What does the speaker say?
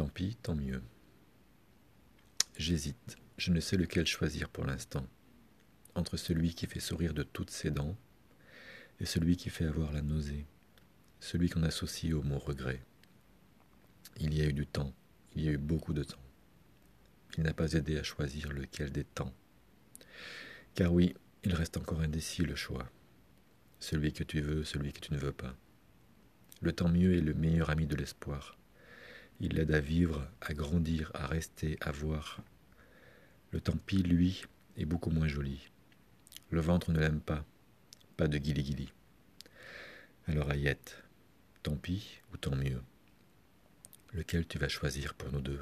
Tant pis, tant mieux. J'hésite, je ne sais lequel choisir pour l'instant, entre celui qui fait sourire de toutes ses dents et celui qui fait avoir la nausée, celui qu'on associe au mot regret. Il y a eu du temps, il y a eu beaucoup de temps. Il n'a pas aidé à choisir lequel des temps. Car oui, il reste encore indécis le choix. Celui que tu veux, celui que tu ne veux pas. Le temps mieux est le meilleur ami de l'espoir. Il l'aide à vivre, à grandir, à rester, à voir. Le tant pis, lui, est beaucoup moins joli. Le ventre ne l'aime pas, pas de guili-guili. Alors Ayette, tant pis ou tant mieux Lequel tu vas choisir pour nous deux?